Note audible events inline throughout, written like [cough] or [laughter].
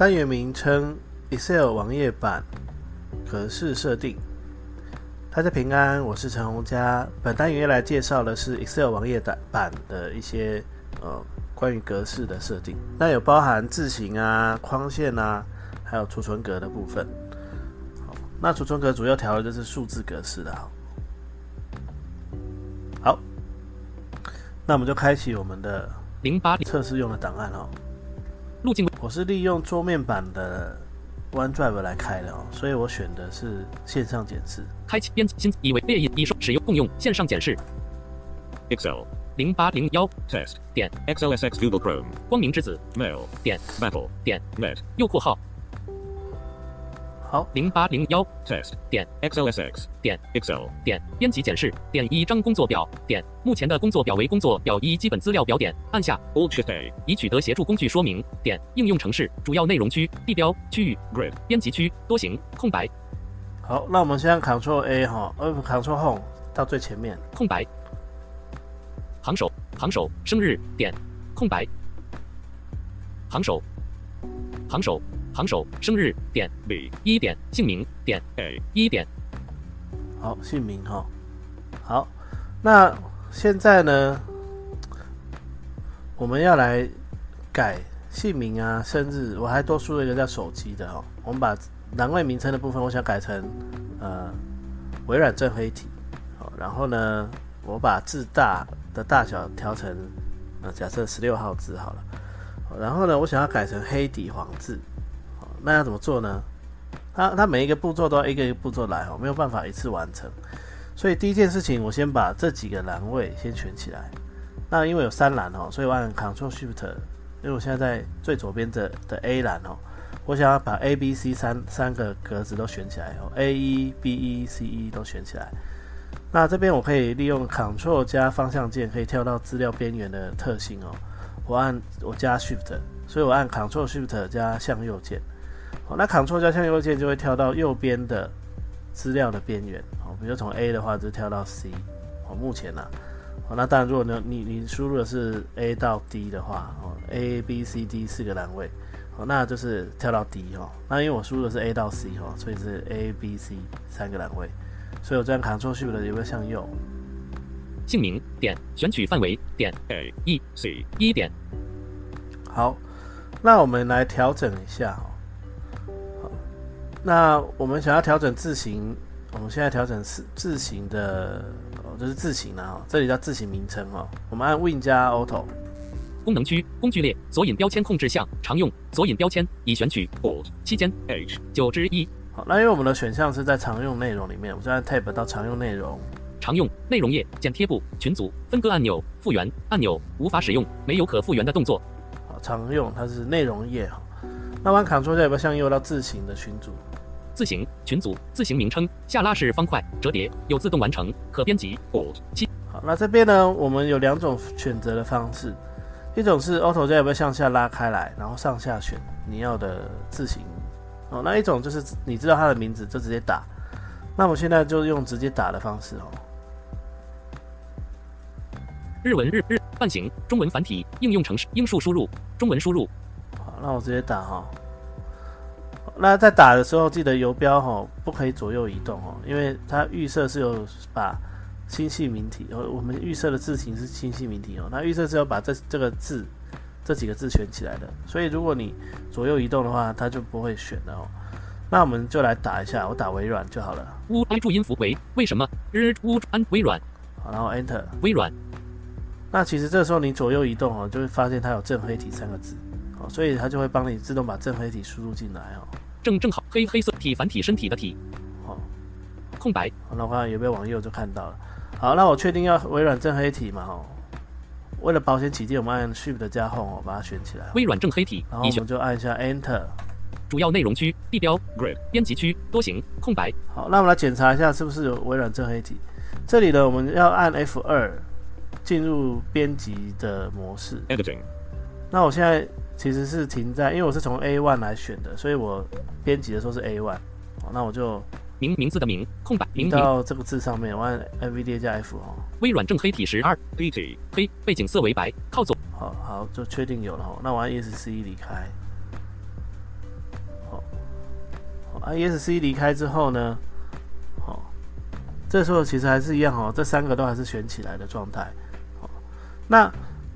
单元名称：Excel 网页版格式设定。大家平安，我是陈洪佳。本单元来介绍的是 Excel 网页版版的一些呃关于格式的设定。那有包含字型啊、框线啊，还有储存格的部分。好，那储存格主要调的就是数字格式的。好，那我们就开启我们的零八测试用的档案哦。路径。我是利用桌面版的 OneDrive 来开的哦，所以我选的是线上检视。开启编辑新以为列印已收使用共用线上检视。Excel 零八零幺。Test 点。XLSX Google Chrome 光明之子。Mail 点。Battle 点 Net 右括号好，零八零幺 test 点 XLSX 点 Excel 点编辑检视点一张工作表点目前的工作表为工作表一基本资料表点按下。Alt Shift A 已取得协助工具说明点应用程式主要内容区地标区域 Grid 编辑区多行空白。好，那我们现在 Ctrl A 哈，呃不 Ctrl Home 到最前面，空白。行首行首生日点空白。行首。行首行首生日点吕一点姓名点 A 一点好，姓名哈，好，那现在呢，我们要来改姓名啊、生日，我还多输了一个叫手机的哦。我们把栏位名称的部分，我想改成呃微软正黑体，好，然后呢，我把字大的大小调成呃假设十六号字好了，然后呢，我想要改成黑底黄字，好，那要怎么做呢？它它每一个步骤都要一个一个步骤来哦，没有办法一次完成。所以第一件事情，我先把这几个栏位先选起来。那因为有三栏哦，所以我按 Ctrl Shift，因为我现在在最左边的的 A 栏哦，我想要把 A、B、C 三三个格子都选起来哦，A 一、B 一、C 一都选起来。那这边我可以利用 Ctrl 加方向键，可以跳到资料边缘的特性哦。我按我加 Shift，所以我按 Ctrl Shift 加向右键。好，那 Ctrl 加向右键就会跳到右边的资料的边缘。好，比如从 A 的话，就跳到 C。好，目前呢、好，那当然如果呢你你输入的是 A 到 D 的话，哦，A B C D 四个栏位，好，那就是跳到 D 哦。那因为我输入的是 A 到 C 哦，所以是 A B C 三个栏位，所以我这样 Ctrl Shift 有没有向右？姓名点选取范围点 A 一 C 一点好，那我们来调整一下哦。好，那我们想要调整字形，我们现在调整字字形的，哦，就是字形了哈。这里叫字形名称哦。我们按 Win 加 Auto，功能区工具列索引标签控制项常用索引标签已选取 Alt 期间 H 九之一好，那因为我们的选项是在常用内容里面，我就按 Tab 到常用内容。常用内容页剪贴簿群组分割按钮复原按钮无法使用没有可复原的动作好，常用它是内容页哈。那我按 Ctrl 没有向右到字形的群组？字形群组字形名称下拉式方块折叠有自动完成可编辑 Alt 好，那这边呢，我们有两种选择的方式，一种是 Auto 加有没有向下拉开来，然后上下选你要的字形哦，那一种就是你知道它的名字就直接打。那我现在就用直接打的方式哦。日文日日半形中文繁体应用程式英数输入中文输入好，那我直接打哈。那在打的时候，记得游标哈不可以左右移动哦，因为它预设是有把星系名体，哦，我们预设的字形是星系名体哦，那预设是要把这这个字这几个字选起来的，所以如果你左右移动的话，它就不会选的哦。那我们就来打一下，我打微软就好了，乌安注音符为为什么日乌安微软好，然后 Enter。微软那其实这时候你左右移动哦，就会发现它有正黑体三个字，哦，所以它就会帮你自动把正黑体输入进来哦。正正好黑黑色体繁体身体的体好，空白好，那我看有没有往右就看到了。好，那我确定要微软正黑体嘛？哦，为了保险起见，我们按 Shift 加 Home 哦把它选起来哦，微软正黑体然后我们就按一下 Enter。主要内容区地标 Grid. 编辑区多行空白好，那我们来检查一下是不是有微软正黑体。这里呢，我们要按 F 二进入编辑的模式。Editing. 那我现在其实是停在，因为我是从 A one 来选的，所以我编辑的时候是 A one。那我就名名字的名空白名名到这个字上面，我按 NVDA 加 F 哦。微软正黑体十二黑体黑背景色为白靠左好好，就确定有了哦。那我按 ESC 离开。好，好按 ESC 离开之后呢，好，这时候其实还是一样哦，这三个都还是选起来的状态。好，那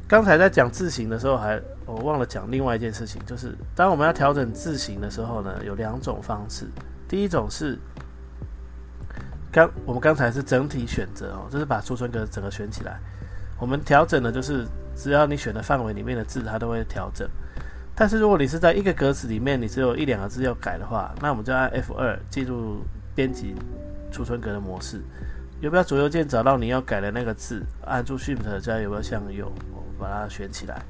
刚才在讲字形的时候还，我忘了讲另外一件事情，就是当我们要调整字形的时候呢，有两种方式。第一种是刚我们刚才是整体选择哦，就是把储存格整个选起来。我们调整的就是只要你选的范围里面的字，它都会调整。但是如果你是在一个格子里面，你只有一两个字要改的话，那我们就按 F 二进入编辑储存格的模式。游标左右键找到你要改的那个字，按住 Shift 加游标向右，把它选起来。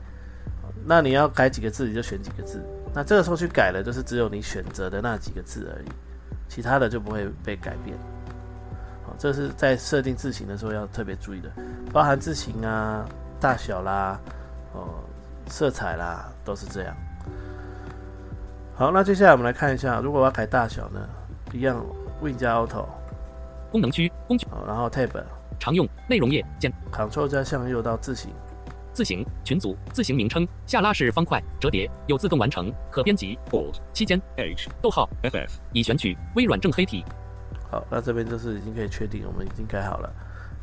那你要改几个字，你就选几个字。那这个时候去改的，就是只有你选择的那几个字而已，其他的就不会被改变。好，这是在设定字型的时候要特别注意的，包含字型啊、大小啦、哦、色彩啦，都是这样。好，那接下来我们来看一下，如果我要改大小呢，一样 Win 加 Auto，功能区工具好，然后 Tab 常用内容页键 Ctrl 加向右到字形，字形群组字形名称下拉式方块折叠有自动完成可编辑 Alt. 期间 H. 逗号 FF. 已选取微软正黑体好，那这边就是已经可以确定我们已经改好了。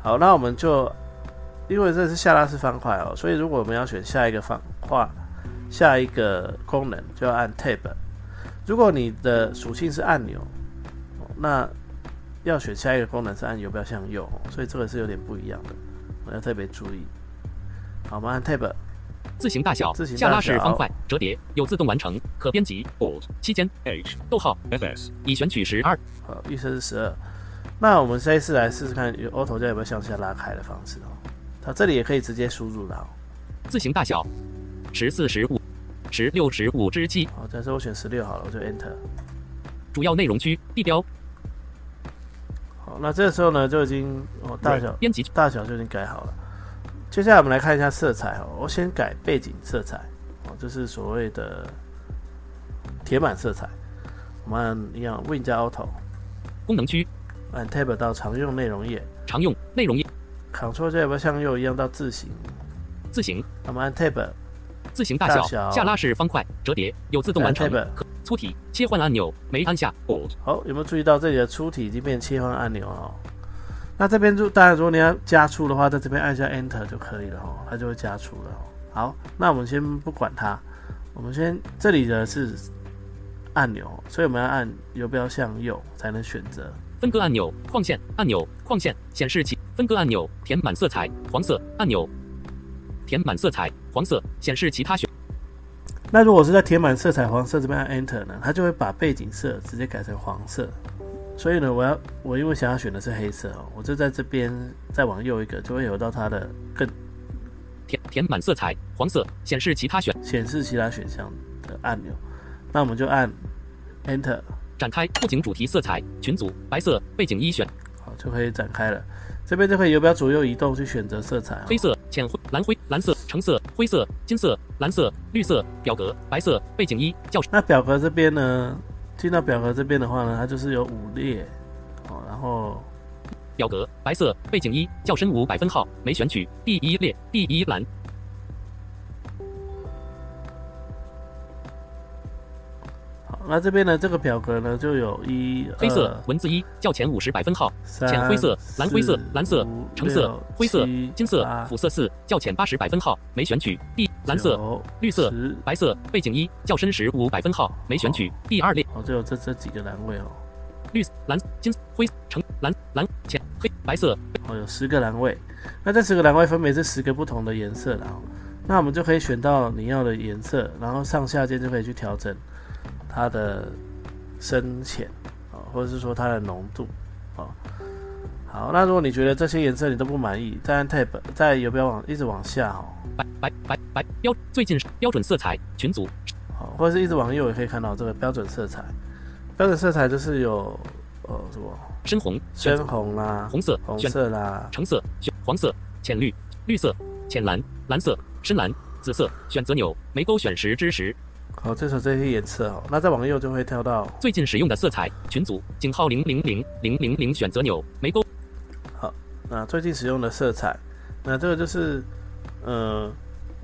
好，那我们就因为这是下拉式方块哦，所以如果我们要选下一个方块，下一个功能就要按 Tab。如果你的属性是按钮，哦那要选下一个功能是按游标向右，哦所以这个是有点不一样的，我们要特别注意。好，我们按 Tab，字形大小下拉式方块折叠有自动完成可编辑 Alt. 期间 H. 逗号 FS. 已选取十二好，预设是十二。那我们这一次来试试看，有 Auto 加有没有向下拉开的方式哦。它这里也可以直接输入的哦。字形大小十四十五十六十五之七好，假设我选十六好了，我就 Enter。主要内容区地标好，那这时候呢，就已经哦大小编辑大小就已经改好了。接下来我们来看一下色彩哦，我先改背景色彩哦，就是所谓的铁板色彩。我们按一样 Win 加 Auto，功能区。按 Tab 到常用内容页。常用内容页，Ctrl 加有没有向右一样到字形，字形。我们按 Tab 字形大小下拉式方块折叠有自动完成。粗体切换按钮没按下.好，有没有注意到这里的粗体已经变切换按钮了哦？那这边就当然，如果你要加粗的话，在这边按下 Enter 就可以了哦，它就会加粗了哦。好，那我们先不管它，我们先这里的是按钮，所以我们要按游标向右才能选择。分割按钮框线按钮框线显示其分割按钮填满色彩黄色按钮填满色彩黄色显示其他选那如果是在填满色彩黄色这边按 Enter 呢，它就会把背景色直接改成黄色。所以呢，我要我因为想要选的是黑色哦，我就在这边再往右一个，就会有到它的更填填满色彩黄色显示其他选显示其他选项的按钮。那我们就按 Enter，展开布景主题色彩群组白色背景一选好就可以展开了。这边就可以游标左右移动去选择色彩、哦。黑色浅灰蓝灰蓝色橙色灰色金色蓝色绿色表格白色背景一教那表格这边呢，进到表格这边的话呢，它就是有五列，哦，然后表格白色背景一较深五百分号没选取第一列第一栏。好，那这边呢，这个表格呢就有一黑色文字一较前五十百分号浅灰色蓝灰色蓝色橙色灰色金色辅色四较浅八十百分号没选取第蓝色九绿色十白色背景一较深时五百分号没选取第二列哦，只有这这几个栏位哦，绿蓝金灰橙蓝蓝浅黑白色哦，有十个栏位。那这十个栏位分别是十个不同的颜色啦、哦。那我们就可以选到你要的颜色，然后上下键就可以去调整它的深浅啊，或者是说它的浓度啊。好，那如果你觉得这些颜色你都不满意，再按 Tab，在游标往一直往下哦，白白白白标最近标准色彩群组。好，或者是一直往右也可以看到这个标准色彩。标准色彩就是有呃什么？深红选深红啦、红色红色啦，橙色选黄色浅绿绿色浅蓝蓝色深蓝紫色选择钮眉勾选十之十。好，这是这些颜色哦。那再往右就会跳到。最近使用的色彩群组井号零零零零零零选择钮眉勾好那最近使用的色彩，那这个就是呃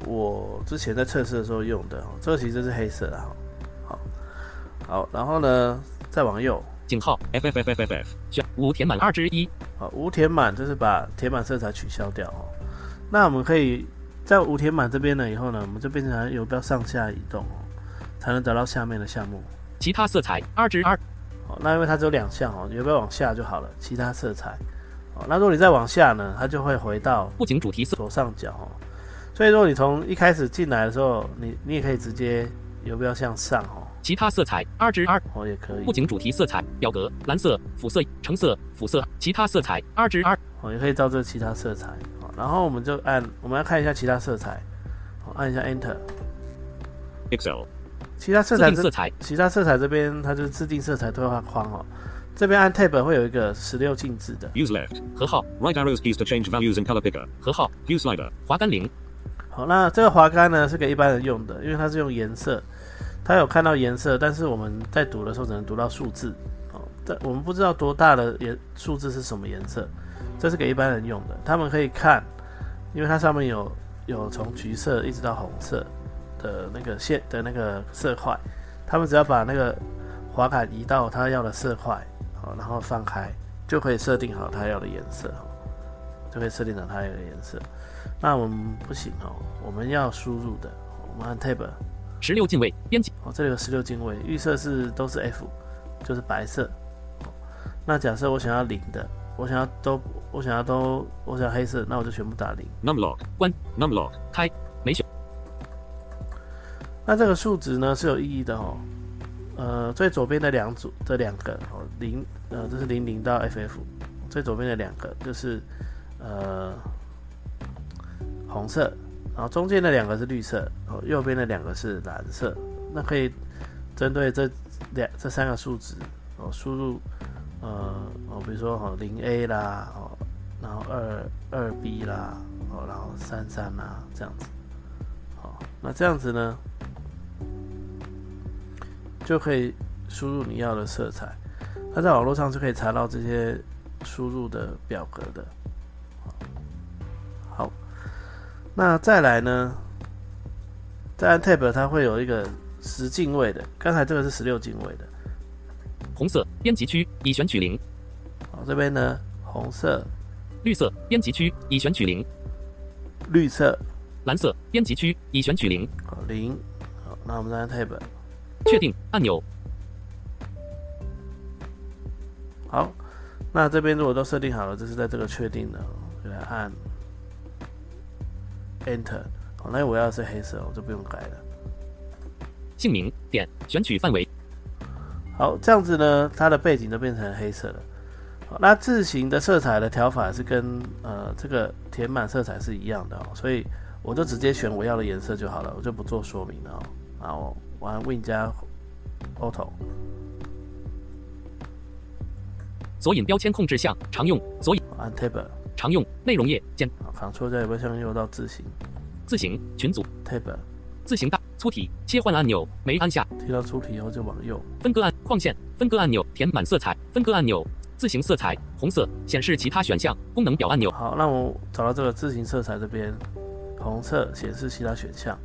我之前在测试的时候用的哦，这个其实是黑色的哈。好，好，然后呢再往右，井号 FFFFF. 选五填满二之一好，无填满就是把填满色彩取消掉哦。那我们可以在无填满这边呢以后呢，我们就变成游标上下移动哦，才能找到下面的项目。其他色彩二之二哦，那因为它只有两项哦，游标往下就好了，其他色彩。哦，那如果你再往下呢，它就会回到布景主题色左上角哦。所以如果你从一开始进来的时候，你你也可以直接游标向上哦，其他色彩二之二哦也可以布，景主题色彩表格蓝色辅色橙色辅色其他色彩二之二哦也可以照这其他色彩。哦，然后我们就按我们要看一下其他色彩，哦，按一下 Enter。Excel. 其他色彩色彩其他色彩这边它就是自定色彩对话框哦。这边按 Tab 会有一个十六进制的。Use left. 和号 Right arrows keys to change values and color picker. 和号 Use slider. 滑杆零好，那这个滑杆呢是给一般人用的，因为它是用颜色，它有看到颜色，但是我们在读的时候只能读到数字哦，这我们不知道多大的颜数字是什么颜色，这是给一般人用的，他们可以看，因为它上面有有从橘色一直到红色的那个线的那个色块，他们只要把那个滑杆移到他要的色块，好，然后放开就可以设定好他要的颜色，就可以设定好他要的颜色。那我们不行哦，我们要输入的，我们按 Tab 十六进位编辑哦，这里有十六进位，预设是都是 F，就是白色。哦那假设我想要零的，我想要都，我想要都，我想要黑色，那我就全部打零。Num lock. One. Num lock. 开没选那这个数值呢是有意义的哦。呃，最左边的两组这两个哦，零呃，这是零零到 FF，最左边的两个就是呃红色，然后中间的两个是绿色，哦，右边的两个是蓝色。那可以针对这两这三个数值哦，输入呃哦，比如说哦零 A 啦，哦，然后二二 B 啦，哦，然后三三啦这样子。好，那这样子呢，就可以输入你要的色彩。那在网络上是可以查到这些输入的表格的。那再来呢，再按 Tab，它会有一个十进位的，刚才这个是十六进位的。红色编辑区已选取零。好，这边呢，红色、绿色编辑区已选取零。绿色，蓝色编辑区已选取零。好零。好，那我们再按 Tab。确定按钮。好，那这边如果都设定好了，这是在这个确定的，就来按 Enter。好，那我要的是黑色，我就不用改了。姓名点选取范围好，这样子呢，它的背景就变成黑色了。好，那字形的色彩的调法是跟呃这个填满色彩是一样的哦，所以我就直接选我要的颜色就好了，我就不做说明了哦。然后我按 Win 加 Auto，索引标签控制项常用索引按 Tab，常用内容页键好，Ctrl 加有没有向右到字形字形群组。Tab，字形大粗体切换按钮没按下。提到粗体以后就往右。分割按框线。分割按钮填满色彩。分割按钮字形色彩红色显示其他选项功能表按钮。好，那我找到这个字形色彩这边，红色显示其他选项，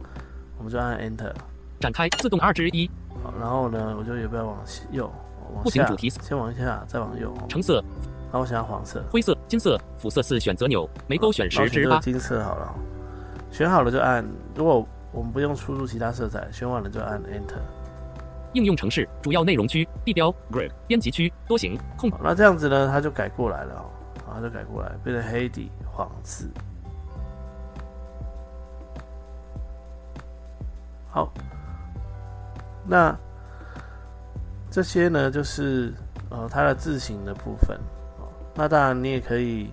我们就按 Enter。展开自动二之一。好，然后呢，我就也不要往右，往下，不行主题。先往下，再往右。橙色。然后我想要黄色，灰色金色辅色四选择钮眉勾选十之八金色好了。选好了就按，如果我们不用输入其他色彩，选完了就按 Enter。应用程式主要内容区地标 Grid. 编辑区多行空好，那这样子呢，它就改过来了哦，然后就改过来，变成黑底黄字。好，那这些呢，就是呃它的字形的部分哦。那当然你也可以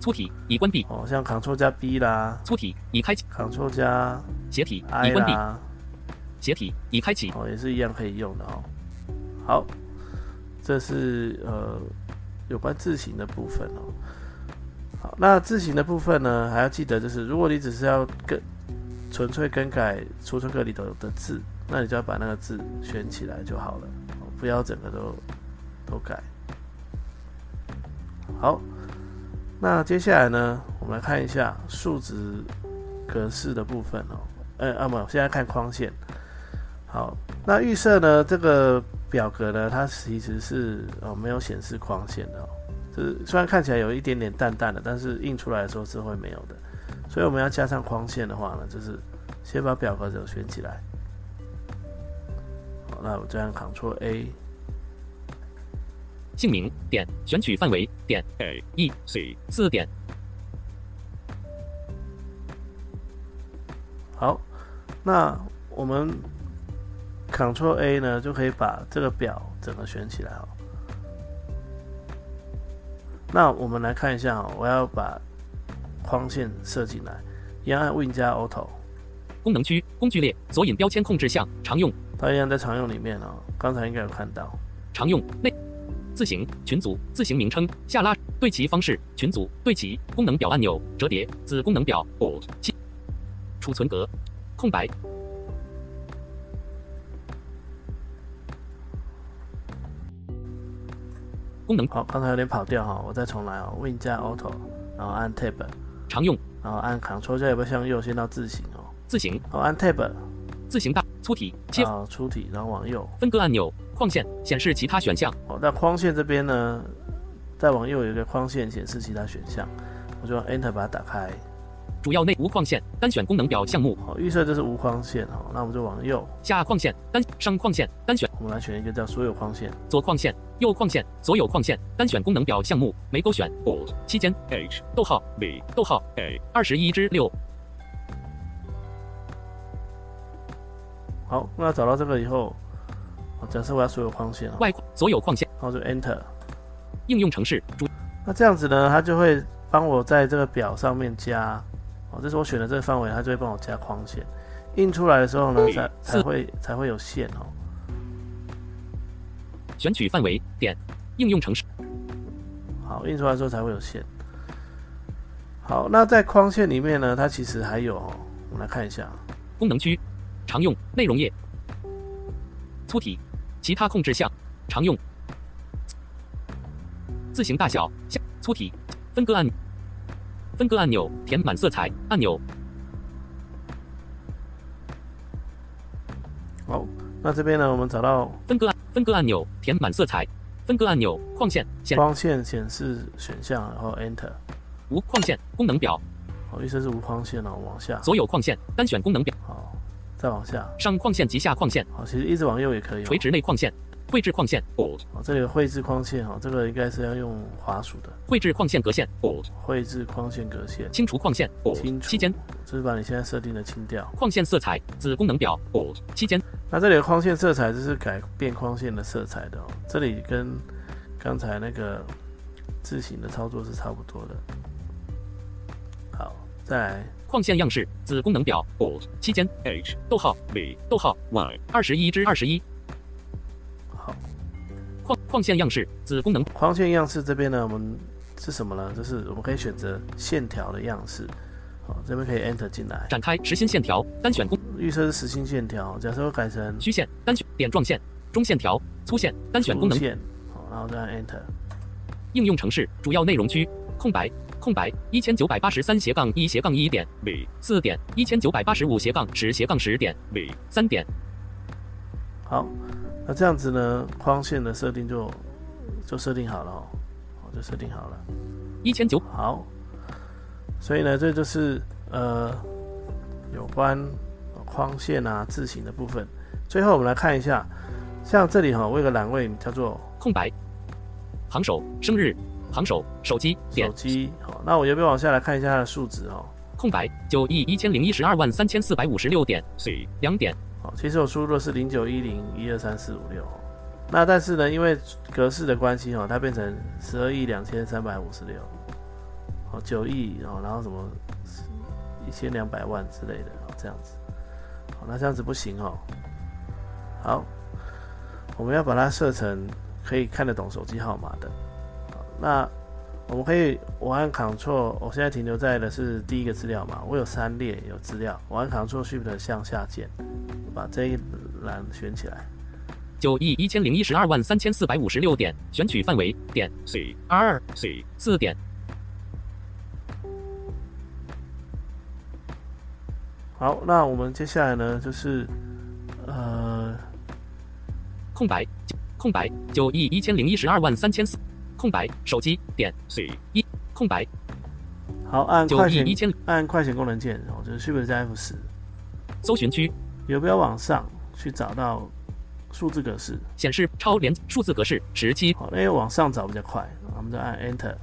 粗体已关闭，哦，像 Ctrl 加 B 啦粗体已开启，，Ctrl 加斜体已关闭，斜体已开启，哦，也是一样可以用的哦。好，这是呃有关字形的部分哦。好，那字形的部分呢，还要记得就是，如果你只是要更纯粹更改储存格里头的字，那你就要把那个字选起来就好了，哦不要整个都都改。好，那接下来呢，我们来看一下数值格式的部分哦。呃，啊不，现在看框线。好，那预设呢，这个表格呢，它其实是哦没有显示框线的哦，就是虽然看起来有一点点淡淡的，但是印出来的时候是会没有的。所以我们要加上框线的话呢，就是先把表格整选起来。好，那我这样 Ctrl A，姓名点选取范围点 A, E C, 四点好，那我们 Ctrl A 呢，就可以把这个表整个选起来哦。那我们来看一下哦，我要把框线设进来，一样按 Win 加 Auto，功能区工具列索引标签控制项常用它一样在常用里面哦。刚才应该有看到，常用内字形群组字形名称下拉对齐方式群组对齐功能表按钮折叠子功能表 Alt, 储存格空白。功能。好，刚才有点跑调哈、我再重来哦，Win 加 Auto，然后按 Tab，常用。然后按 Ctrl 加尾巴向右，先到字形哦，字形好按 Tab，字形大粗体切。啊，粗体，然后往右。分割按钮框线显示其他选项。哦，那框线这边呢，再往右有一个框线显示其他选项，我就用 Enter 把它打开。主要内无框线单选功能表项目。好，预设这是无框线哦，那我们就往右，下框线单上框线单选。我们来选一个叫所有框线。左框线右框线所有框线单选功能表项目没勾选。Alt, 期间。H, 逗号。B, 逗号。A, 二十一之六。好，那找到这个以后，哦假设我要所有框线哦，外所有框线然后就 Enter。应用程式主那这样子呢，它就会帮我在这个表上面加，哦，这是我选的这个范围，它就会帮我加框线。印出来的时候呢，才才会才会有线哦。选取范围点应用程式好，印出来的时候才会有线。好，那在框线里面呢，它其实还有、哦，我们来看一下，功能区常用内容页粗体其他控制项常用。字形大小下粗体分割按分割按钮填满色彩按钮好，那这边呢，我们找到分割按分割按钮填满色彩分割按钮框线显框线显示选项，然后 Enter。无框线功能表。好，意思是无框线哦，往下，所有框线单选功能表。好，再往下，上框线及下框线。好，其实一直往右也可以、哦。垂直内框线。绘制框线。好，这里有绘制框线哦，这个应该是要用滑鼠的。绘制框线格线。Alt, 绘制框线格线，清除框线。Alt, 清除。期间。就是把你现在设定的清掉。框线色彩。子功能表。Alt, 期间。那这里的框线色彩就是改变框线的色彩的哦，这里跟刚才那个字形的操作是差不多的。好，再来框线样式子功能表 Alt, 期间 H, 逗号 v 逗号 Y, 二十一至二十一好框框线样式子功能框线样式这边呢，我们是什么呢？就是我们可以选择线条的样式。好，这边可以 Enter 进来，展开实心线条单选功预设是实心线条。假设我改成虚线单选点状线中线条粗线单选功能线，好，然后再按 Enter。应用程式主要内容区空白空白一千九百八十三斜杠一斜杠一点 B, 四点一千九百八十五斜杠十斜杠十点 B, 三点好，那这样子呢，框线的设定就就设定好了哦，好，就设定好了。一千九好，所以呢，这就是呃有关框线啊字形的部分。最后我们来看一下，像这里哈、我有个栏位叫做空白行首生日行手手机点手机，好，那我要不要往下来看一下它的数值哦。空白九亿一千零一十二万三千四百五十六点两点好，其实我输入的是零九一零一二三四五六，那但是呢，因为格式的关系哦，它变成十二亿两千三百五十六，好九亿哦，然后什么一千两百万之类的哦，这样子，好，那这样子不行哦。好，我们要把它设成可以看得懂手机号码的。好，那我们可以我按 Ctrl，我现在停留在的是第一个资料嘛，我有三列有资料，我按 Ctrl Shift 向下键，把这一栏选起来。九亿一千零一十二万三千四百五十六点，选取范围点 C 二 C 四点，好，那我们接下来呢，就是呃，空白空白九亿一千零一十二万三千四空白手机点 C 一空白。好按九快捷按快捷功能键，哦，就是 Shift 加 F 十，搜寻区游标往上去找到数字格式。显示超连数字格式十七好，那因为往上找比较快，我们再按 Enter。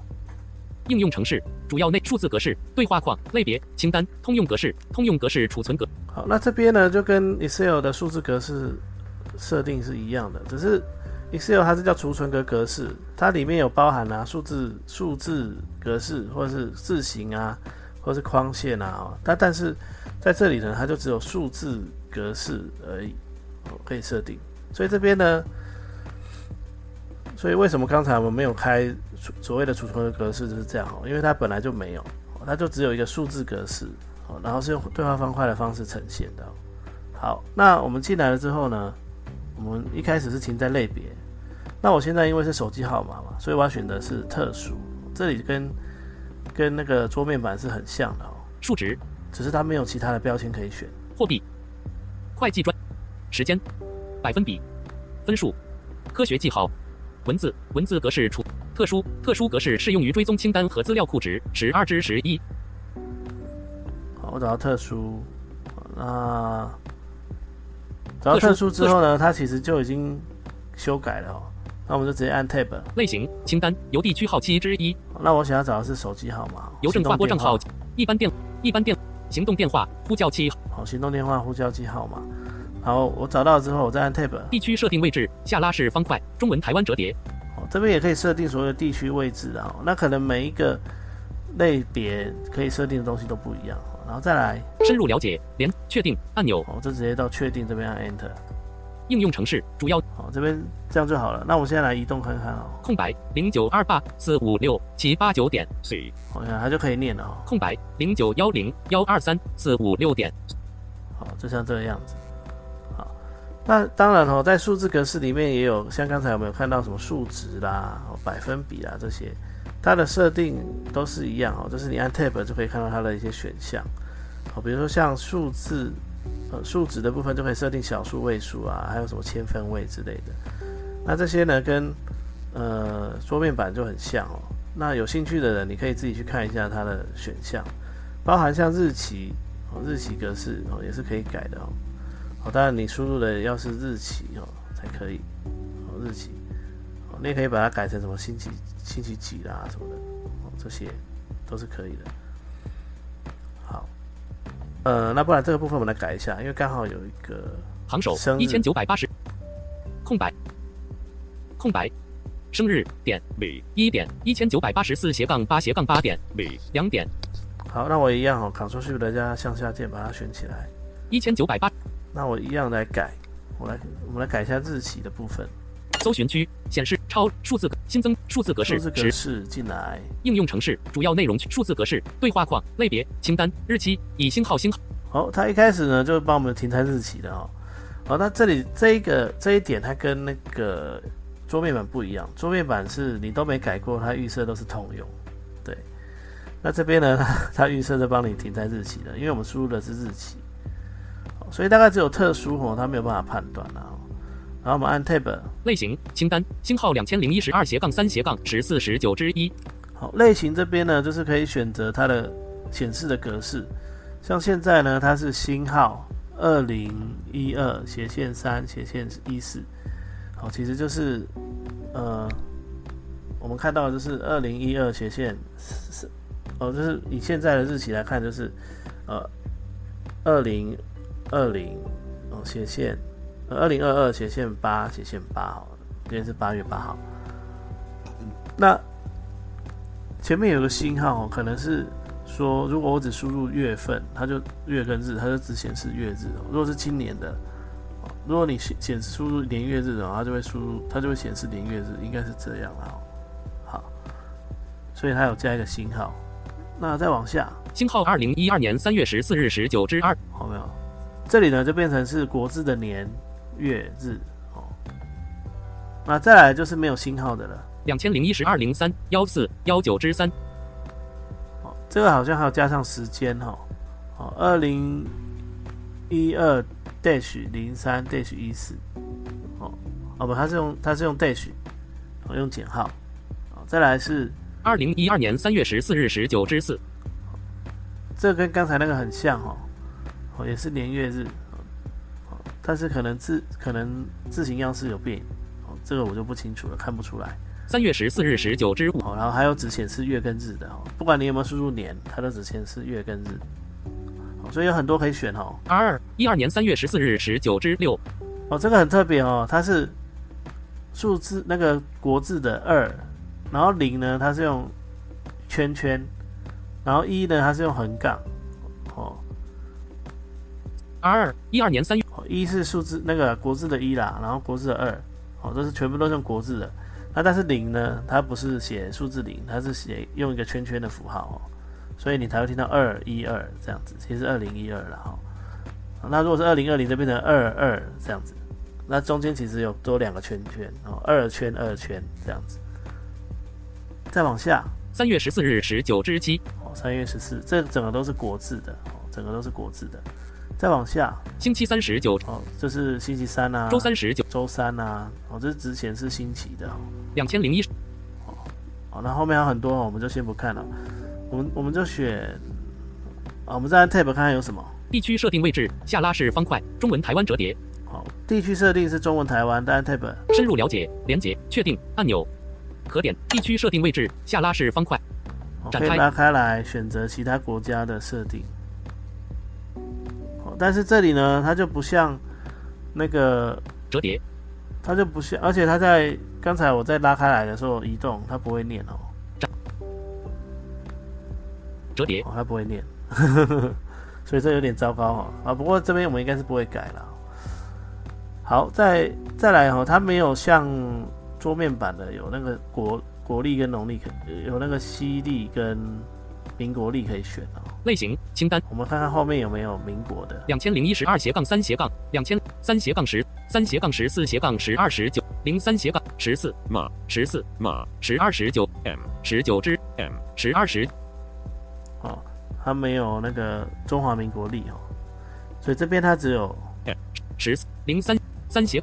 应用程式主要内数字格式对话框类别清单通用格式通用格式储存格。好，那这边呢就跟 Excel 的数字格式设定是一样的，只是 Excel 它是叫储存格格式，它里面有包含啊数字数字格式或者是字形啊，或者是框线啊，它但但是在这里呢，它就只有数字格式而已，可以设定。所以这边呢，所以为什么刚才我们没有开储所谓的储存格格式就是这样哦，因为它本来就没有，它就只有一个数字格式。哦，然后是用对话方块的方式呈现的。好，那我们进来了之后呢，我们一开始是停在类别。那我现在因为是手机号码嘛，所以我要选的是特殊。这里跟跟那个桌面版是很像的哦，数值只是它没有其他的标签可以选。货币会计专时间百分比分数科学记号文字文字格式储特殊特殊格式适用于追踪清单和资料库值十二至十一好，我找到特殊，好那找到特殊之后呢，它其实就已经修改了哦。那我们就直接按 Tab。类型清单邮地区号七之一那我想要找的是手机号码、邮政行动电话划拨账号一般电一般电行动电话呼叫器好，行动电话呼叫器号码。好，我找到之后，我再按 Tab。地区设定位置下拉式方块中文台湾折叠好，这边也可以设定所有的地区位置啊。那可能每一个类别可以设定的东西都不一样。哦然后再来，深入了解连确定按钮哦，就直接到确定这边按 Enter。应用程式主要好，这边这样就好了。那我现在来移动看看哦，空白零九二八四五六七八九点 C 好像它就可以念了哦。空白零九幺零幺二三四五六点好，就像这个样子。好，那当然哦，在数字格式里面也有，像刚才有没有看到什么数值啦、哦百分比啦这些，它的设定都是一样哦，就是你按 Tab 就可以看到它的一些选项。好，比如说像数字，数值的部分就可以设定小数、位数啊，还有什么千分位之类的。那这些呢，跟呃桌面版就很像哦。那有兴趣的人，你可以自己去看一下它的选项，包含像日期，哦，日期格式哦也是可以改的哦。哦，当然你输入的要是日期哦才可以，哦日期，哦你也可以把它改成什么星期星期几啦什么的，哦这些都是可以的。好，呃，那不然这个部分我们来改一下，因为刚好有一个行首一千九百八十空白空白生日点 B 一点一千九百八十四斜杠八斜杠八点 B 两点好，那我一样哦，Ctrl Shift 加向下键把它选起来。一千九百八那我一样来改，我来我们来改一下日期的部分，搜寻区显示超数字新增数字格式数字格式进来。应用程式主要内容区数字格式对话框类别清单日期以星号星号好，它一开始呢就帮我们停在日期的哦。好，那这里这一个这一点它跟那个桌面版不一样，桌面版是你都没改过，它预设都是通用。对，那这边呢，它 [laughs] 它预设就帮你停在日期的，因为我们输入的是日期，好所以大概只有特殊哦，它没有办法判断啊。然后我们按 Tab，类型清单星号两千零一十二斜杠三斜杠十四十九之一。好，类型这边呢，就是可以选择它的显示的格式。像现在呢，它是星号二零一二斜线三斜线一四，好，其实就是呃，我们看到的就是二零一二斜线是哦，就是以现在的日期来看，就是呃二零二零哦斜线呃二零二二斜线八斜线八好了，今天是八月八号。那前面有个星号，可能是说，如果我只输入月份，它就月跟日，它就只显示月日哦。如果是今年的，哦如果你显显示输入年月日的话，它就会输入，它就会显示年月日，应该是这样啦。哦好，所以它有加一个星号。那再往下，星号二零一二年三月十四日十九至二好没有？这里呢就变成是国字的年月日哦。那再来就是没有星号的了。两千零一十二零三幺四幺九之三哦，这个好像还要加上时间哈、哦，二零一二 dash 零三 dash 一四，哦，哦不，它是用它是用 dash，哦用减号，哦，再来是二零一二年三月十四日十九之四这跟刚才那个很像哈、哦，哦也是年月日，哦，但是可能字可能字形样式有变，哦，这个我就不清楚了，看不出来。三月十四日十九之五哦，然后还有只显示月跟日的哦，不管你有没有输入年，它都只显示月跟日，哦，所以有很多可以选哦。二二一二年三月十四日十九之六哦，这个很特别哦，它是数字那个国字的二，然后零呢它是用圈圈，然后一呢它是用横杠，哦，二二一二年三月哦一是数字那个国字的一啦，然后国字的二，哦，这是全部都是用国字的。那但是零呢，它不是写数字零，它是写用一个圈圈的符号哦，所以你才会听到二一二这样子，其实二零一二了哈。哦那如果是二零二零，就变成二二这样子，那中间其实有多两个圈圈哦，二圈二圈这样子。再往下三月十四日十九之七哦，三月十四，这整个都是国字的哦，整个都是国字的。再往下星期三十九哦，这是星期三啊，周三十九周三啊，哦，这是只显示星期的哦。两千零一好，那后面还有很多哦，我们就先不看了。我们我们就选啊，我们再按 tab 看看有什么。地区设定位置下拉式方块中文台湾折叠好，地区设定是中文台湾，再按 tab。深入了解连接确定按钮可点地区设定位置下拉式方块好展开拉开来选择其他国家的设定。好，但是这里呢，它就不像那个，折叠它就不像，而且它在刚才我在拉开来的时候移动，它不会念哦，折叠哦，它不会念，[laughs] 所以这有点糟糕哦。啊，不过这边我们应该是不会改了。好，再再来哦，它没有像桌面版的有那个国国历跟农历可有那个西历跟民国历可以选哦。类型清单。我们看看后面有没有民国的。两千零一十二斜杠三斜杠两千三斜杠十三斜杠十四斜杠十二十九零三斜杠十四 Ma, 十四 Ma, 十二十九 M, 十九之 M, 十二十哦，它没有那个中华民国历哦，所以这边它只有十四零三三斜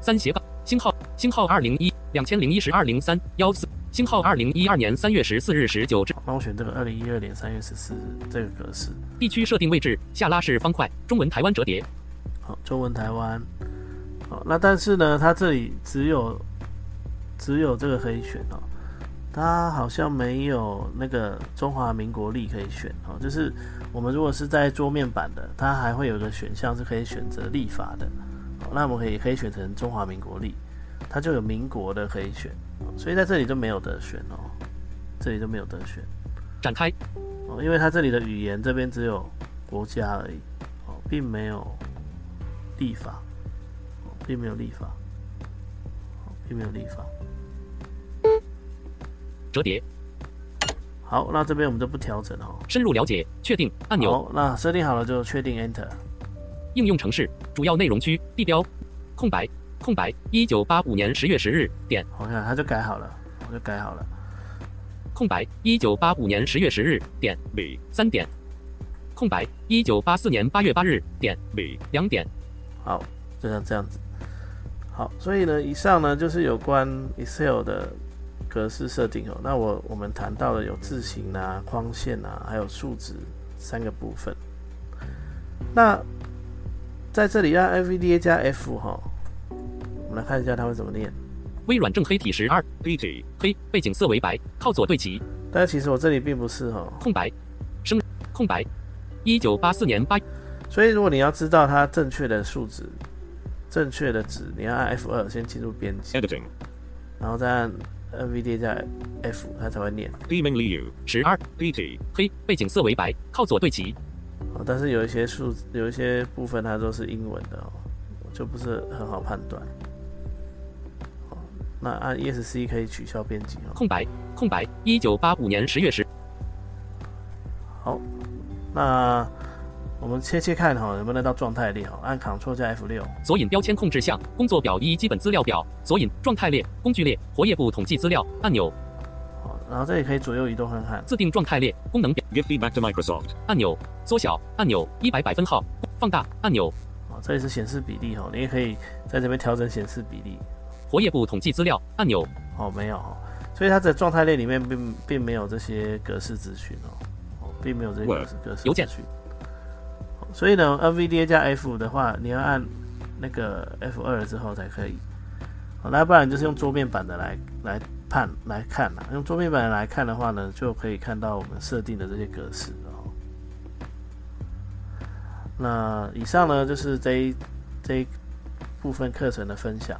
三斜杠星号星号二零一两千零一十二零三幺四星号二零一二年三月十四日十九至。帮我选这个二零一二年三月十四日这个格式。地区设定位置下拉式方块中文台湾折叠好，中文台湾。好，那但是呢，它这里只有只有这个可以选哦，它好像没有那个中华民国历可以选哦。就是我们如果是在桌面版的，它还会有一个选项是可以选择历法的。那我们可以可以选成中华民国历，它就有民国的可以选，哦所以在这里就没有得选哦，这里就没有得选。展开。哦，因为它这里的语言这边只有国家而已。哦，并没有立法，哦，并没有立法，哦，并没有立法。折叠。好，那这边我们就不调整哦。深入了解确定按钮。好，那设定好了就确定 Enter。应用程式主要内容区地标空白空白。一九八五年十月十日点。我看它就改好了，我就改好了。空白。一九八五年十月十日点。B, 三点。空白。一九八四年八月八日点。B, 两点。好，就像这样子。好，所以呢，以上呢就是有关 Excel 的格式设定哦。那我我们谈到了有字形啊、框线啊，还有数值三个部分。那在这里按 FVDA 加 F 哈、我们来看一下它会怎么念。微软正黑体十二黑背景色为白靠左对齐但是其实我这里并不是哈、空白生空白一九八四年八所以如果你要知道它正确的数值正确的值，你要按 F 二先进入编辑，Editing. 然后再按 NVDA 加 F，它才会念。Theming Liu. 十二.黑背景色为白，靠左对齐。哦，但是有一些数，有一些部分它都是英文的哦，就不是很好判断。哦，那按 ESC 可以取消编辑哦。空白空白。一九八五年十月十。好，那我们切切看哈，能不能到状态列哈？按 Ctrl 加 F 六，索引标签控制项，工作表一基本资料表，索引状态列、工具列、活页部统计资料按钮，好，然后这里可以左右移动看看。自定状态列、功能表 Give feedback to Microsoft. 按钮、缩小按钮、一百百分号、放大按钮、哦，这里是显示比例哈，你也可以在这边调整显示比例。活页部统计资料按钮、哦，没有哦，所以它的状态列里面并并没有这些格式资讯哦，哦，并没有这些格式格式邮件资讯。哦所以呢，NVDA 加 F 的话，你要按那个 F 二之后才可以。好，那不然就是用桌面版的来来判来看啦。用桌面版的来看的话呢，就可以看到我们设定的这些格式哦。那以上呢就是这一这一部分课程的分享。